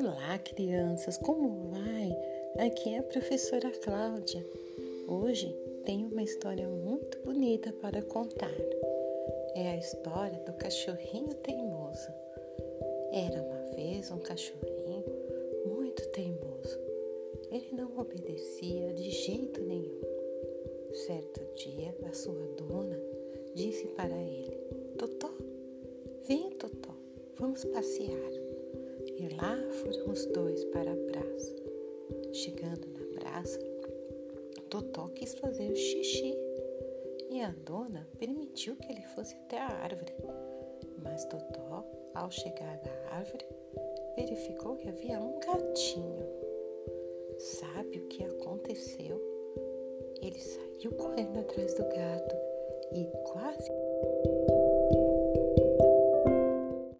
Olá, crianças, como vai? Aqui é a professora Cláudia. Hoje tenho uma história muito bonita para contar. É a história do cachorrinho teimoso. Era uma vez um cachorrinho muito teimoso. Ele não obedecia de jeito nenhum. Certo dia, a sua dona disse para ele: Totó, vem, Totó, vamos passear. E lá foram os dois para a praça. Chegando na praça, Totó quis fazer o xixi e a dona permitiu que ele fosse até a árvore. Mas Totó, ao chegar na árvore, verificou que havia um gatinho. Sabe o que aconteceu? Ele saiu correndo atrás do gato e quase